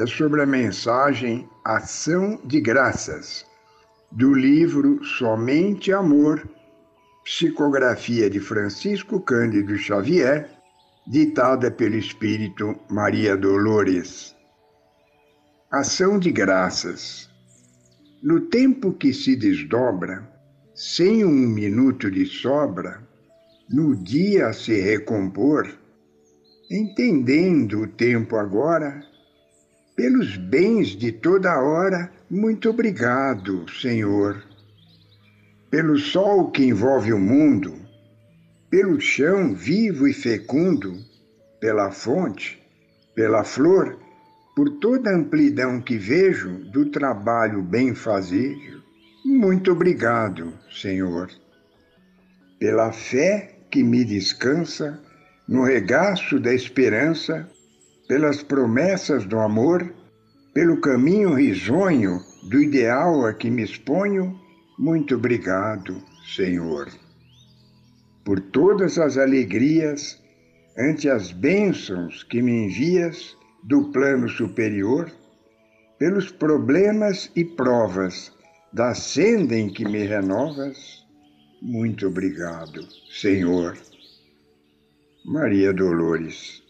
é sobre a mensagem Ação de Graças, do livro Somente Amor, psicografia de Francisco Cândido Xavier, ditada pelo Espírito Maria Dolores. Ação de Graças. No tempo que se desdobra, sem um minuto de sobra, no dia a se recompor, entendendo o tempo agora, pelos bens de toda hora, muito obrigado, Senhor. Pelo sol que envolve o mundo, pelo chão vivo e fecundo, pela fonte, pela flor, por toda a amplidão que vejo do trabalho bem fazejo, muito obrigado, Senhor. Pela fé que me descansa no regaço da esperança, pelas promessas do amor, pelo caminho risonho do ideal a que me exponho, muito obrigado, Senhor. Por todas as alegrias, ante as bênçãos que me envias do plano superior, pelos problemas e provas da senda em que me renovas, muito obrigado, Senhor. Maria Dolores.